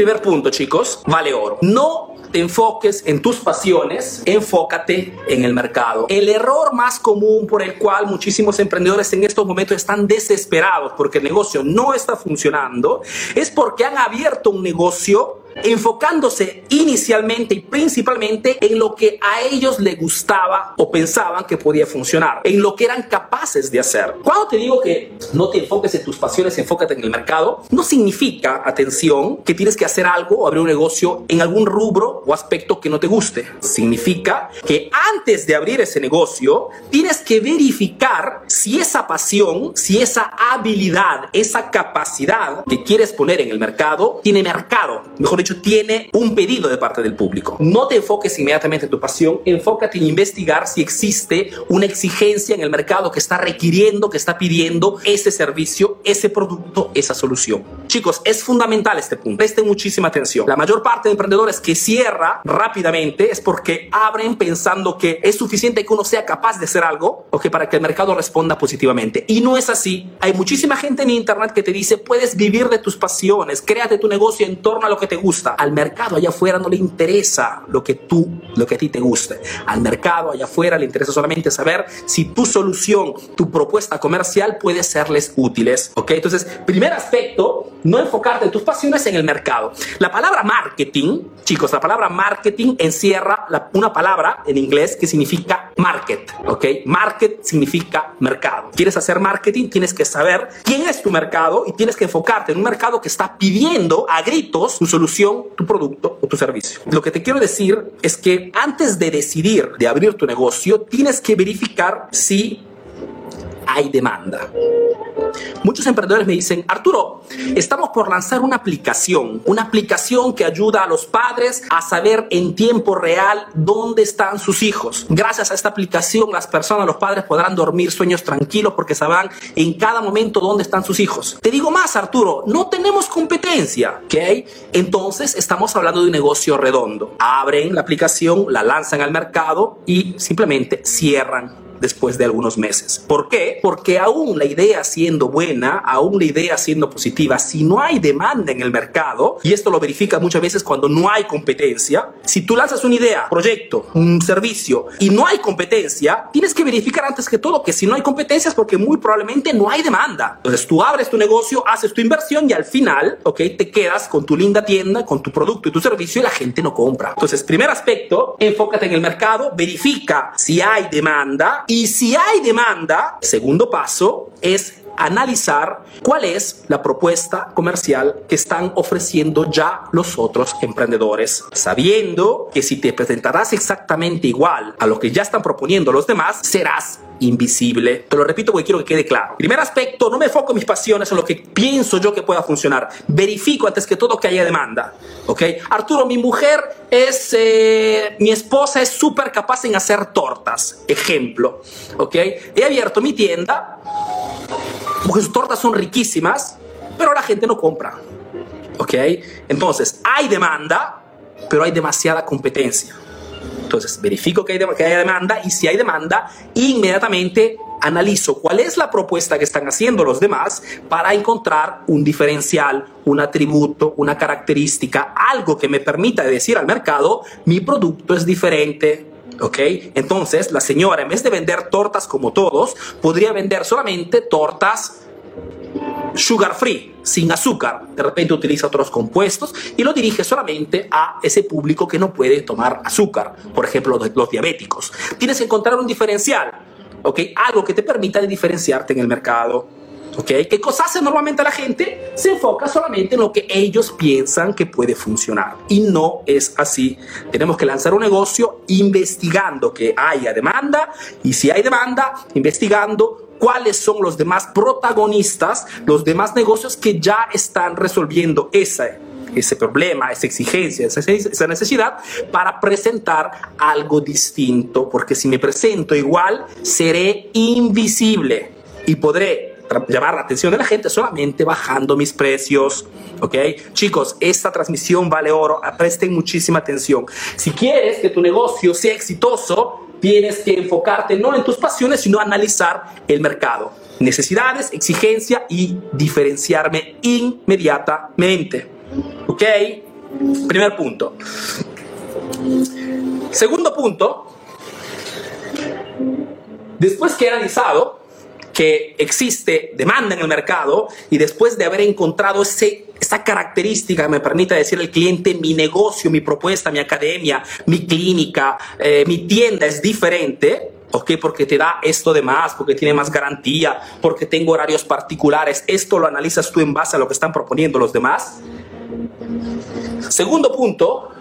primer punto, chicos, vale oro. No te enfoques en tus pasiones, enfócate en el mercado. El error más común por el cual muchísimos emprendedores en estos momentos están desesperados porque el negocio no está funcionando es porque han abierto un negocio enfocándose inicialmente y principalmente en lo que a ellos les gustaba o pensaban que podía funcionar, en lo que eran capaces de hacer. Cuando te digo que no te enfoques en tus pasiones, enfócate en el mercado, no significa, atención, que tienes que hacer algo o abrir un negocio en algún rubro o aspecto que no te guste. Significa que antes de abrir ese negocio, tienes que verificar si esa pasión, si esa habilidad, esa capacidad que quieres poner en el mercado, tiene mercado. Mejor dicho, tiene un pedido de parte del público. No te enfoques inmediatamente en tu pasión, enfócate en investigar si existe una exigencia en el mercado que está requiriendo, que está pidiendo ese servicio, ese producto, esa solución. Chicos, es fundamental este punto. Presten muchísima atención. La mayor parte de emprendedores que cierra rápidamente es porque abren pensando que es suficiente que uno sea capaz de hacer algo o que para que el mercado responda positivamente. Y no es así. Hay muchísima gente en internet que te dice, puedes vivir de tus pasiones, créate tu negocio en torno a lo que te gusta al mercado allá afuera no le interesa lo que tú, lo que a ti te guste. Al mercado allá afuera le interesa solamente saber si tu solución, tu propuesta comercial puede serles útiles. ¿Ok? Entonces, primer aspecto, no enfocarte en tus pasiones en el mercado. La palabra marketing, chicos, la palabra marketing encierra una palabra en inglés que significa market. ¿Ok? Market significa mercado. ¿Quieres hacer marketing? Tienes que saber quién es tu mercado y tienes que enfocarte en un mercado que está pidiendo a gritos tu solución tu producto o tu servicio. Lo que te quiero decir es que antes de decidir de abrir tu negocio, tienes que verificar si hay demanda. Muchos emprendedores me dicen, Arturo, estamos por lanzar una aplicación, una aplicación que ayuda a los padres a saber en tiempo real dónde están sus hijos. Gracias a esta aplicación, las personas, los padres podrán dormir sueños tranquilos porque sabrán en cada momento dónde están sus hijos. Te digo más, Arturo, no tenemos competencia, ¿ok? Entonces estamos hablando de un negocio redondo. Abren la aplicación, la lanzan al mercado y simplemente cierran después de algunos meses. ¿Por qué? Porque aún la idea siendo buena, aún la idea siendo positiva, si no hay demanda en el mercado, y esto lo verifica muchas veces cuando no hay competencia, si tú lanzas una idea, proyecto, un servicio y no hay competencia, tienes que verificar antes que todo que si no hay competencia es porque muy probablemente no hay demanda. Entonces tú abres tu negocio, haces tu inversión y al final, ok, te quedas con tu linda tienda, con tu producto y tu servicio y la gente no compra. Entonces, primer aspecto, enfócate en el mercado, verifica si hay demanda y si hay demanda, segundo paso es analizar cuál es la propuesta comercial que están ofreciendo ya los otros emprendedores, sabiendo que si te presentarás exactamente igual a lo que ya están proponiendo los demás, serás invisible. Te lo repito porque quiero que quede claro. Primer aspecto, no me enfoco en mis pasiones, en lo que pienso yo que pueda funcionar. Verifico antes que todo que haya demanda. ¿Ok? Arturo, mi mujer es, eh, mi esposa es súper capaz en hacer tortas. Ejemplo. ¿Ok? He abierto mi tienda porque sus tortas son riquísimas, pero la gente no compra. ¿Ok? Entonces, hay demanda, pero hay demasiada competencia. Entonces, verifico que hay, que hay demanda y si hay demanda, inmediatamente analizo cuál es la propuesta que están haciendo los demás para encontrar un diferencial, un atributo, una característica, algo que me permita decir al mercado, mi producto es diferente. ¿Ok? Entonces, la señora, en vez de vender tortas como todos, podría vender solamente tortas sugar free, sin azúcar. De repente utiliza otros compuestos y lo dirige solamente a ese público que no puede tomar azúcar, por ejemplo, los, diabéticos. Tienes que encontrar un diferencial, ¿ok? Algo que te permita diferenciarte en el mercado. ¿Ok? ¿Qué cosa hace normalmente la gente? Se enfoca solamente en lo que ellos piensan que puede funcionar. Y no es así. Tenemos que lanzar un negocio investigando que haya demanda y si hay demanda, investigando cuáles son los demás protagonistas, los demás negocios que ya están resolviendo ese, ese problema, esa exigencia, esa necesidad para presentar algo distinto, porque si me presento igual, seré invisible y podré llamar la atención de la gente solamente bajando mis precios. ¿Ok? Chicos, esta transmisión vale oro. Presten muchísima atención. Si quieres que tu negocio sea exitoso, tienes que enfocarte no en tus pasiones, sino analizar el mercado. Necesidades, exigencia y diferenciarme inmediatamente. ¿Ok? Primer punto. Segundo punto, después que he analizado que existe demanda en el mercado y después de haber encontrado ese, esa característica me permite decir al cliente mi negocio, mi propuesta, mi academia, mi clínica, eh, mi tienda es diferente, ¿ok? Porque te da esto de más, porque tiene más garantía, porque tengo horarios particulares. Esto lo analizas tú en base a lo que están proponiendo los demás. Segundo punto,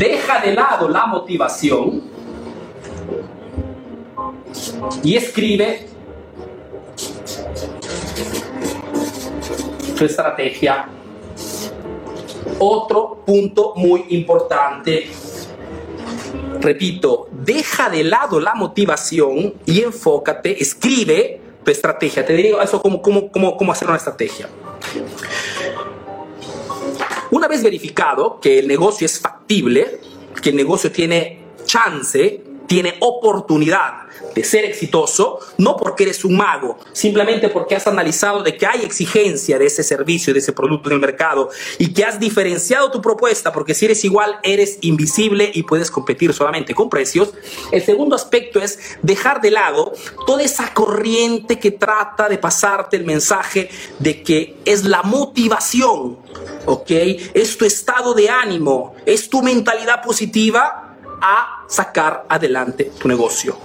deja de lado la motivación y escribe tu estrategia. Otro punto muy importante. Repito, deja de lado la motivación y enfócate, escribe tu estrategia. Te digo eso como cómo, cómo, cómo hacer una estrategia. Una vez verificado que el negocio es factible, que el negocio tiene chance, tiene oportunidad de ser exitoso, no porque eres un mago, simplemente porque has analizado de que hay exigencia de ese servicio, de ese producto en el mercado y que has diferenciado tu propuesta, porque si eres igual, eres invisible y puedes competir solamente con precios. El segundo aspecto es dejar de lado toda esa corriente que trata de pasarte el mensaje de que es la motivación, ¿ok? Es tu estado de ánimo, es tu mentalidad positiva a sacar adelante tu negocio.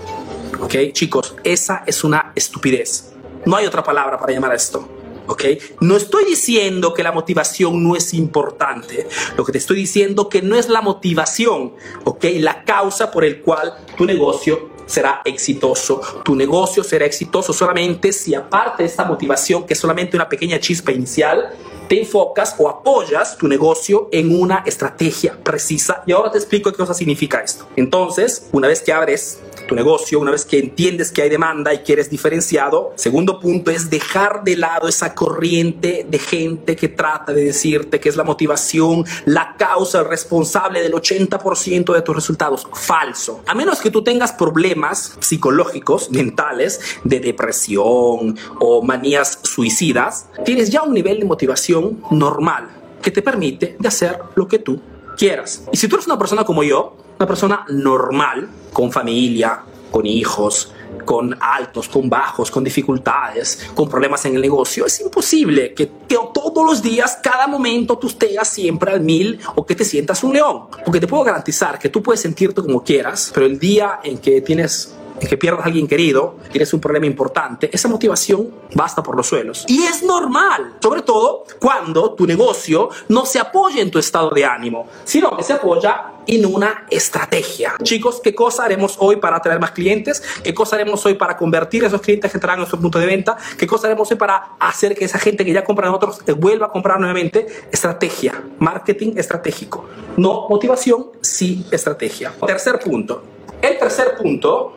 ¿Ok? Chicos, esa es una estupidez. No hay otra palabra para llamar a esto. ¿ok? No estoy diciendo que la motivación no es importante. Lo que te estoy diciendo que no es la motivación, ¿ok? La causa por el cual tu negocio será exitoso. Tu negocio será exitoso solamente si aparte de esta motivación, que es solamente una pequeña chispa inicial, te enfocas o apoyas tu negocio en una estrategia precisa. Y ahora te explico qué cosa significa esto. Entonces, una vez que abres tu negocio, una vez que entiendes que hay demanda y que eres diferenciado, segundo punto es dejar de lado esa corriente de gente que trata de decirte que es la motivación, la causa responsable del 80% de tus resultados. Falso. A menos que tú tengas problemas psicológicos, mentales, de depresión o manías suicidas, tienes ya un nivel de motivación normal que te permite de hacer lo que tú quieras. Y si tú eres una persona como yo, una persona normal, con familia, con hijos, con altos, con bajos, con dificultades, con problemas en el negocio, es imposible que, todos los días, cada momento, tú estés siempre al mil o que te sientas un león. Porque te puedo garantizar que tú puedes sentirte como quieras, pero el día en que tienes en que pierdas a alguien querido, tienes un problema importante, esa motivación basta por los suelos. Y es normal, sobre todo cuando tu negocio no se apoya en tu estado de ánimo, sino que se apoya en una estrategia. Chicos, ¿qué cosa haremos hoy para atraer más clientes? ¿Qué cosa haremos hoy para convertir a esos clientes que entrarán en nuestro punto de venta? ¿Qué cosa haremos hoy para hacer que esa gente que ya compra en nosotros vuelva a comprar nuevamente? Estrategia, marketing estratégico. No motivación, sí estrategia. Tercer punto. El tercer punto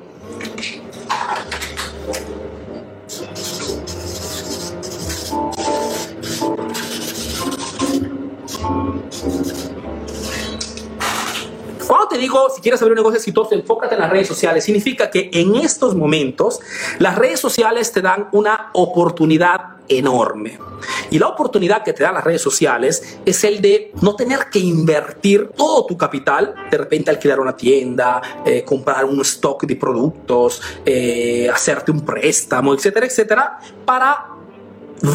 cuando te digo, si quieres abrir un negocio exitoso, enfócate en las redes sociales, significa que en estos momentos las redes sociales te dan una oportunidad enorme. Y la oportunidad que te dan las redes sociales es el de no tener que invertir todo tu capital, de repente alquilar una tienda, eh, comprar un stock de productos, eh, hacerte un préstamo, etcétera, etcétera, para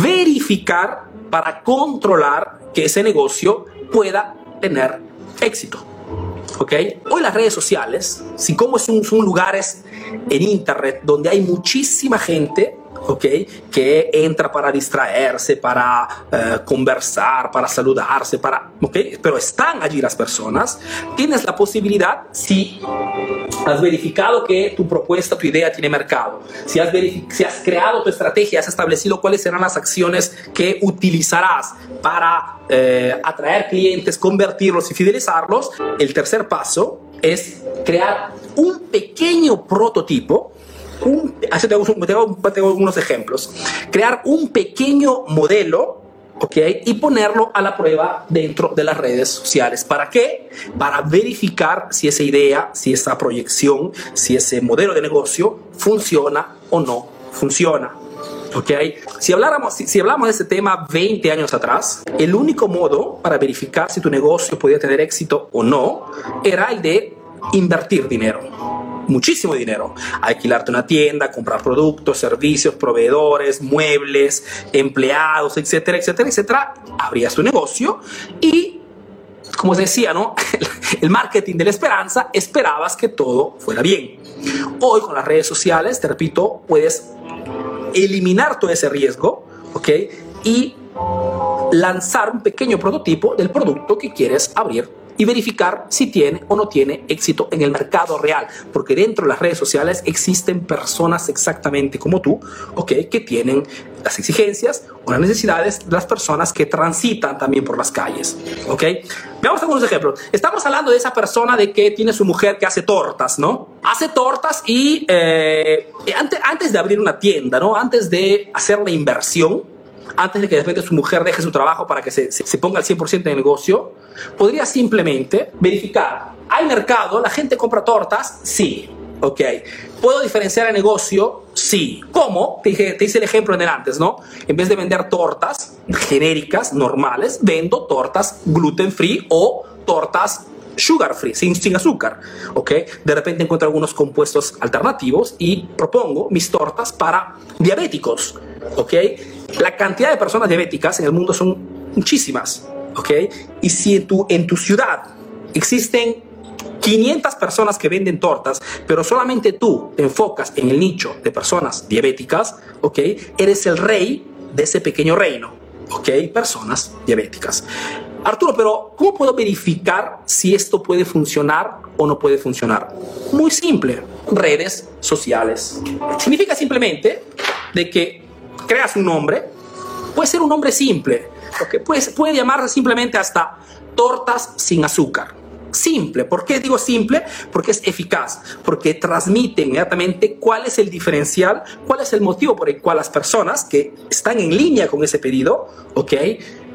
verificar, para controlar que ese negocio pueda tener éxito. ¿ok? Hoy las redes sociales, si como son, son lugares en internet donde hay muchísima gente, ¿ok? Que entra para distraerse, para eh, conversar, para saludarse, para, ¿ok? Pero están allí las personas. Tienes la posibilidad, si has verificado que tu propuesta, tu idea tiene mercado, si has, si has creado tu estrategia, has establecido cuáles serán las acciones que utilizarás para eh, atraer clientes, convertirlos y fidelizarlos, el tercer paso es crear un pequeño prototipo un, así tengo, tengo unos ejemplos. Crear un pequeño modelo ¿ok? Y ponerlo a la prueba dentro de las redes sociales. ¿Para qué? Para verificar si esa idea, si esa proyección, si ese modelo de negocio funciona o no funciona. ¿ok? Si, habláramos, si, si, hablamos de este tema 20 años atrás, el único modo para verificar si tu negocio podía tener éxito o no era el de invertir dinero. Muchísimo dinero. Alquilarte una tienda, comprar productos, servicios, proveedores, muebles, empleados, etcétera, etcétera, etcétera. Abrías tu negocio y como decía, ¿no? El marketing de la esperanza, esperabas que todo fuera bien. Hoy con las redes sociales, te repito, puedes eliminar todo ese riesgo, ¿ok? Y lanzar un pequeño prototipo del producto que quieres abrir y verificar si tiene o no tiene éxito en el mercado real, porque dentro de las redes sociales existen personas exactamente como tú, ¿ok? Que tienen las exigencias o las necesidades de las personas que transitan también por las calles, ¿ok? Veamos algunos ejemplos. Estamos hablando de esa persona de que tiene su mujer que hace tortas, ¿no? Hace tortas y eh, antes, antes de abrir una tienda, ¿no? Antes de hacer la inversión, antes de que de repente su mujer deje su trabajo para que se, se, ponga al 100% en el negocio, podría simplemente verificar, ¿hay mercado? ¿La gente compra tortas? Sí. Ok. ¿Puedo diferenciar el negocio? Sí. ¿Cómo? Te, dije, te hice el ejemplo en el antes, ¿no? En vez de vender tortas genéricas, normales, vendo tortas gluten free o tortas sugar free, sin, sin azúcar, ¿ok? De repente encuentro algunos compuestos alternativos y propongo mis tortas para diabéticos, ¿ok? La cantidad de personas diabéticas en el mundo son muchísimas, ¿ok? Y si en tu, en tu ciudad existen 500 personas que venden tortas, pero solamente tú te enfocas en el nicho de personas diabéticas, ¿ok? Eres el rey de ese pequeño reino, ¿ok? Personas diabéticas. Arturo, pero ¿cómo puedo verificar si esto puede funcionar o no puede funcionar? Muy simple, redes sociales. Significa simplemente de que creas un nombre, puede ser un nombre simple, porque puede, puede llamarse simplemente hasta tortas sin azúcar. Simple. ¿Por qué digo simple? Porque es eficaz, porque transmite inmediatamente cuál es el diferencial, cuál es el motivo por el cual las personas que están en línea con ese pedido, ¿ok?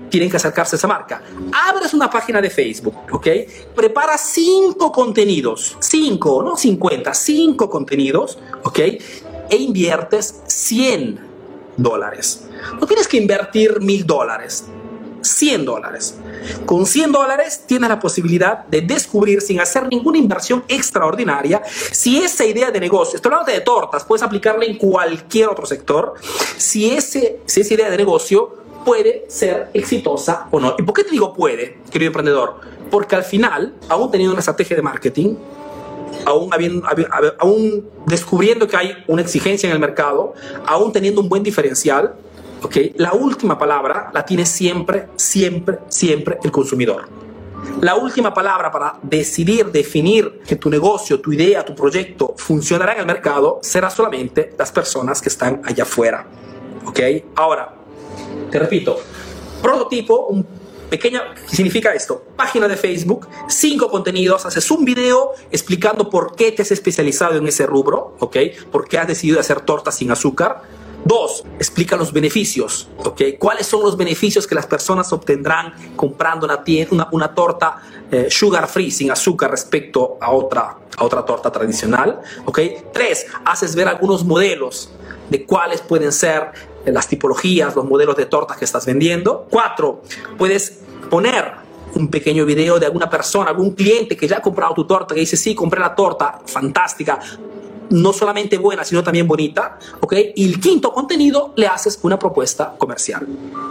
tienen que acercarse a esa marca. Abres una página de Facebook, ¿ok? Prepara cinco contenidos, cinco, no 50, cinco contenidos, ¿ok? E inviertes 100 dólares. No tienes que invertir mil dólares. 100 dólares. Con 100 dólares tienes la posibilidad de descubrir sin hacer ninguna inversión extraordinaria si esa idea de negocio, estoy hablando de tortas, puedes aplicarla en cualquier otro sector, si, ese, si esa idea de negocio puede ser exitosa o no. ¿Y por qué te digo puede, querido emprendedor? Porque al final, aún teniendo una estrategia de marketing, aún, habiendo, aún descubriendo que hay una exigencia en el mercado, aún teniendo un buen diferencial, ¿okay? la última palabra la tiene siempre, siempre, siempre el consumidor. La última palabra para decidir, definir que tu negocio, tu idea, tu proyecto funcionará en el mercado será solamente las personas que están allá afuera. ¿Ok? Ahora, te repito, prototipo, un pequeño, ¿qué significa esto? Página de Facebook, cinco contenidos, haces un video explicando por qué te has especializado en ese rubro, ¿ok? Por qué has decidido hacer tortas sin azúcar. Dos, explica los beneficios, ¿ok? ¿Cuáles son los beneficios que las personas obtendrán comprando una, una, una torta eh, sugar free, sin azúcar, respecto a otra, a otra torta tradicional, ¿ok? Tres, haces ver algunos modelos de cuáles pueden ser las tipologías, los modelos de tortas que estás vendiendo. Cuatro, puedes poner un pequeño video de alguna persona, algún cliente que ya ha comprado tu torta, que dice, sí, compré la torta, fantástica, no solamente buena, sino también bonita, ¿ok? Y el quinto contenido, le haces una propuesta comercial,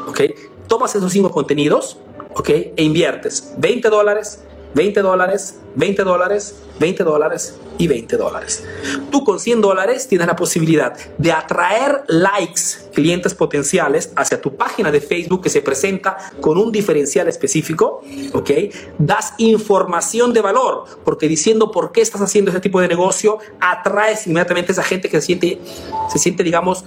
¿ok? Tomas esos cinco contenidos, ¿ok? E inviertes 20 dólares, 20 dólares, 20 dólares, 20 dólares y 20 dólares. Tú con 100 dólares tienes la posibilidad de atraer likes, clientes potenciales hacia tu página de Facebook que se presenta con un diferencial específico, ¿ok? Das información de valor, porque diciendo por qué estás haciendo ese tipo de negocio, atraes inmediatamente a esa gente que se siente, se siente digamos,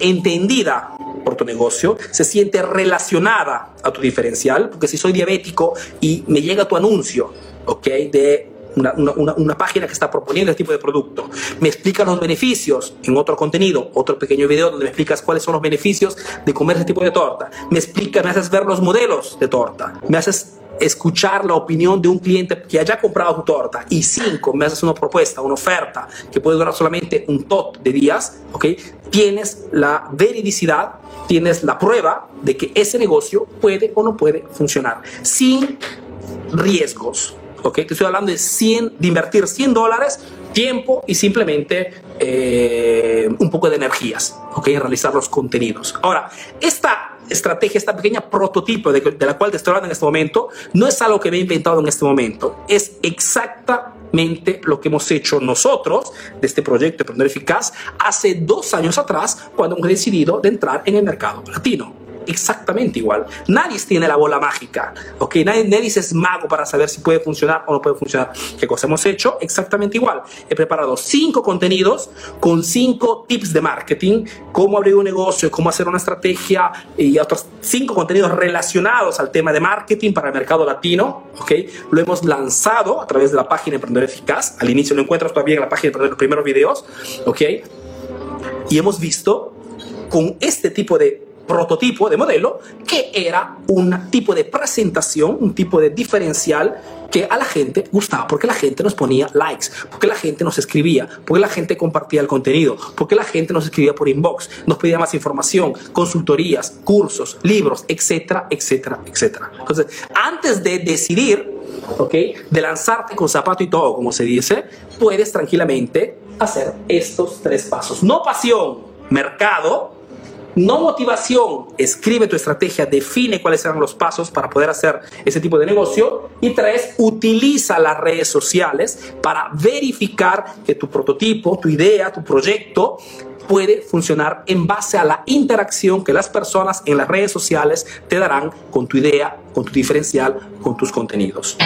entendida por tu negocio, se siente relacionada a tu diferencial, porque si soy diabético y me llega tu anuncio, ¿ok? De una, una, una, página que está proponiendo este tipo de producto, me explica los beneficios en otro contenido, otro pequeño video donde me explicas cuáles son los beneficios de comer este tipo de torta, me explica, me haces ver los modelos de torta, me haces escuchar la opinión de un cliente que haya comprado tu torta y cinco, me haces una propuesta, una oferta que puede durar solamente un tot de días, ¿ok? Tienes la veridicidad, tienes la prueba de que ese negocio puede o no puede funcionar sin riesgos. ¿ok? Te estoy hablando de, 100, de invertir 100 dólares, tiempo y simplemente eh, un poco de energías, ¿ok? En realizar los contenidos. Ahora, esta estrategia, esta pequeña prototipo de, de, la cual te estoy hablando en este momento, no es algo que me he inventado en este momento, es exactamente lo que hemos hecho nosotros de este proyecto de Emprendedor Eficaz hace dos años atrás, cuando hemos decidido de entrar en el mercado latino exactamente igual. Nadie tiene la bola mágica, ¿ok? Nadie, nadie es mago para saber si puede funcionar o no puede funcionar. ¿Qué cosa hemos hecho? Exactamente igual. He preparado cinco contenidos con cinco tips de marketing, cómo abrir un negocio, cómo hacer una estrategia y otros cinco contenidos relacionados al tema de marketing para el mercado latino, ¿ok? Lo hemos lanzado a través de la página Emprendedor Eficaz. Al inicio lo encuentras todavía en la página de los primeros videos, ¿ok? Y hemos visto con este tipo de prototipo de modelo que era un tipo de presentación, un tipo de diferencial que a la gente gustaba, porque la gente nos ponía likes, porque la gente nos escribía, porque la gente compartía el contenido, porque la gente nos escribía por inbox, nos pedía más información, consultorías, cursos, libros, etcétera, etcétera, etcétera. Entonces, antes de decidir, ¿ok? De lanzarte con zapato y todo, como se dice, puedes tranquilamente hacer estos tres pasos. No pasión, mercado, no motivación, escribe tu estrategia, define cuáles serán los pasos para poder hacer ese tipo de negocio. Y tres, utiliza las redes sociales para verificar que tu prototipo, tu idea, tu proyecto puede funcionar en base a la interacción que las personas en las redes sociales te darán con tu idea, con tu diferencial, con tus contenidos.